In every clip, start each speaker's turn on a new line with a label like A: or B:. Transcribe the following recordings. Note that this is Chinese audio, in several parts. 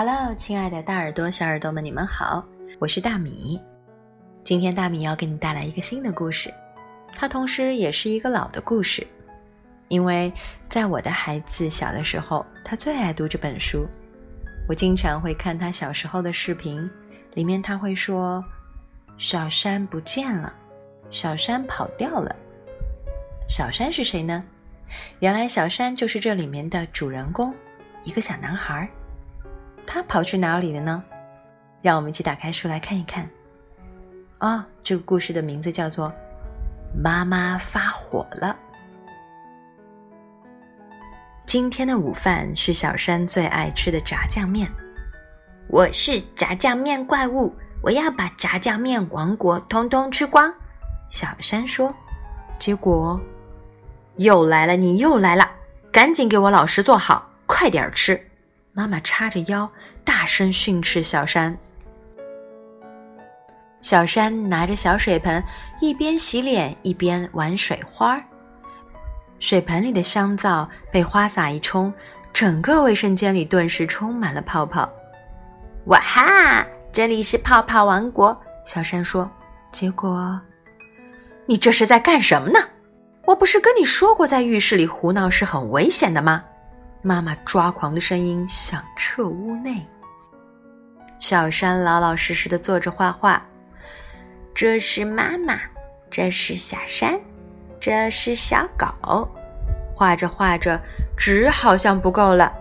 A: Hello，亲爱的大耳朵、小耳朵们，你们好，我是大米。今天大米要给你带来一个新的故事，它同时也是一个老的故事，因为在我的孩子小的时候，他最爱读这本书。我经常会看他小时候的视频，里面他会说：“小山不见了，小山跑掉了。”小山是谁呢？原来小山就是这里面的主人公，一个小男孩。他跑去哪里了呢？让我们一起打开书来看一看。哦，这个故事的名字叫做《妈妈发火了》。今天的午饭是小山最爱吃的炸酱面。
B: 我是炸酱面怪物，我要把炸酱面王国通通吃光。
A: 小山说。结果又来了，你又来了，赶紧给我老实坐好，快点吃。妈妈叉着腰，大声训斥小山。小山拿着小水盆，一边洗脸一边玩水花。水盆里的香皂被花洒一冲，整个卫生间里顿时充满了泡泡。
B: 哇哈！这里是泡泡王国，
A: 小山说。结果，你这是在干什么呢？我不是跟你说过，在浴室里胡闹是很危险的吗？妈妈抓狂的声音响彻屋内。小山老老实实的坐着画画。
B: 这是妈妈，这是小山，这是小狗。
A: 画着画着，纸好像不够了。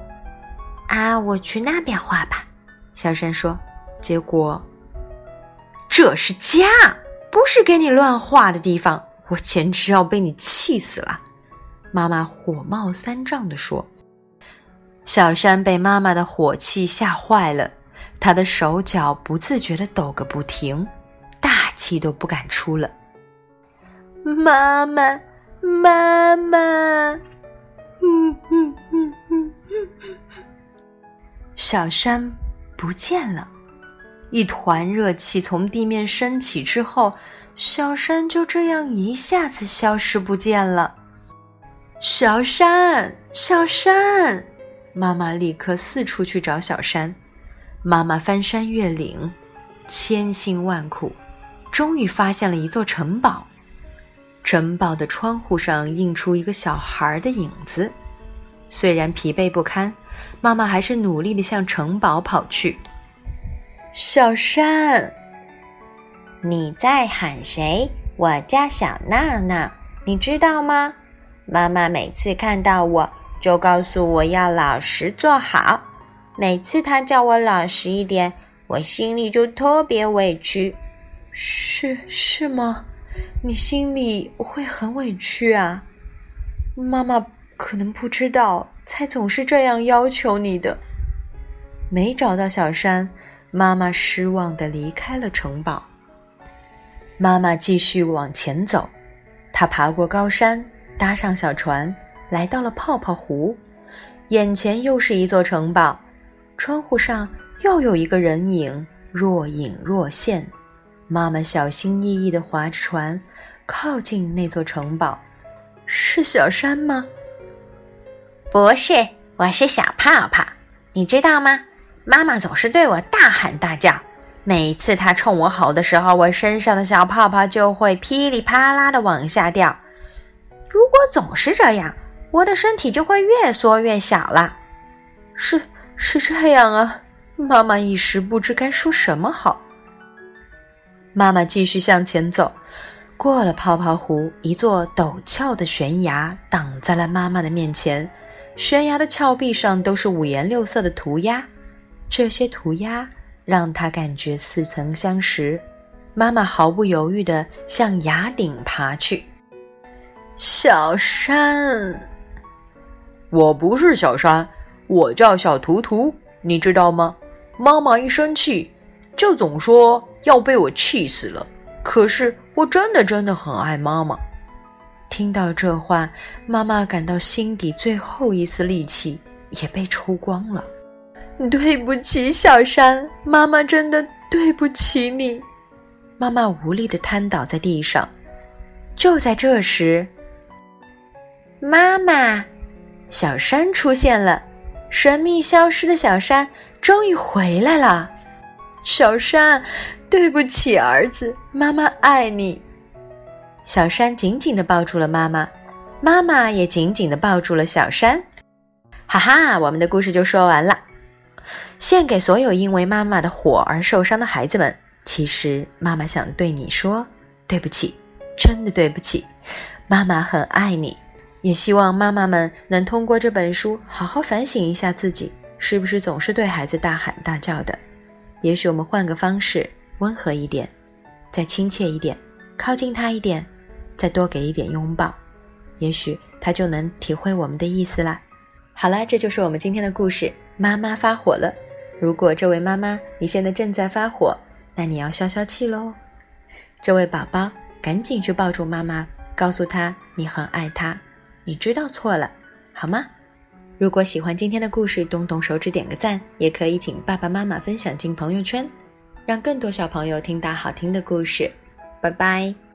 B: 啊，我去那边画吧。
A: 小山说。结果，这是家，不是给你乱画的地方。我简直要被你气死了。妈妈火冒三丈的说。小山被妈妈的火气吓坏了，他的手脚不自觉的抖个不停，大气都不敢出了。
B: 妈妈，妈妈，嗯嗯嗯嗯
A: 嗯，小山不见了，一团热气从地面升起之后，小山就这样一下子消失不见了。小山，小山。妈妈立刻四处去找小山。妈妈翻山越岭，千辛万苦，终于发现了一座城堡。城堡的窗户上映出一个小孩的影子。虽然疲惫不堪，妈妈还是努力的向城堡跑去。小山，
B: 你在喊谁？我叫小娜娜，你知道吗？妈妈每次看到我。就告诉我要老实做好。每次他叫我老实一点，我心里就特别委屈。
A: 是是吗？你心里会很委屈啊？妈妈可能不知道，才总是这样要求你的。没找到小山，妈妈失望的离开了城堡。妈妈继续往前走，她爬过高山，搭上小船。来到了泡泡湖，眼前又是一座城堡，窗户上又有一个人影，若隐若现。妈妈小心翼翼地划着船，靠近那座城堡。是小山吗？
B: 不是，我是小泡泡。你知道吗？妈妈总是对我大喊大叫，每次她冲我吼的时候，我身上的小泡泡就会噼里啪啦地往下掉。如果总是这样，我的身体就会越缩越小了，
A: 是是这样啊！妈妈一时不知该说什么好。妈妈继续向前走，过了泡泡湖，一座陡峭的悬崖挡在了妈妈的面前。悬崖的峭壁上都是五颜六色的涂鸦，这些涂鸦让她感觉似曾相识。妈妈毫不犹豫地向崖顶爬去。小山。
C: 我不是小山，我叫小图图，你知道吗？妈妈一生气，就总说要被我气死了。可是我真的真的很爱妈妈。
A: 听到这话，妈妈感到心底最后一丝力气也被抽光了。对不起，小山，妈妈真的对不起你。妈妈无力的瘫倒在地上。就在这时，
B: 妈妈。
A: 小山出现了，神秘消失的小山终于回来了。小山，对不起，儿子，妈妈爱你。小山紧紧的抱住了妈妈，妈妈也紧紧的抱住了小山。哈哈，我们的故事就说完了。献给所有因为妈妈的火而受伤的孩子们，其实妈妈想对你说对不起，真的对不起。妈妈很爱你，也希望妈妈们能通过这本书好好反省一下自己，是不是总是对孩子大喊大叫的。也许我们换个方式，温和一点，再亲切一点，靠近他一点，再多给一点拥抱，也许他就能体会我们的意思啦。好了，这就是我们今天的故事。妈妈发火了，如果这位妈妈你现在正在发火，那你要消消气喽。这位宝宝，赶紧去抱住妈妈，告诉她你很爱她，你知道错了，好吗？如果喜欢今天的故事，动动手指点个赞，也可以请爸爸妈妈分享进朋友圈，让更多小朋友听到好听的故事。拜拜。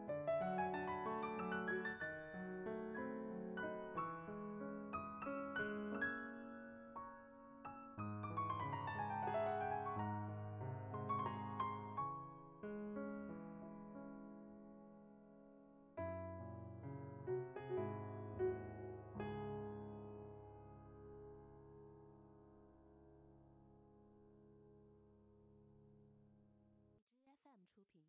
A: 出品。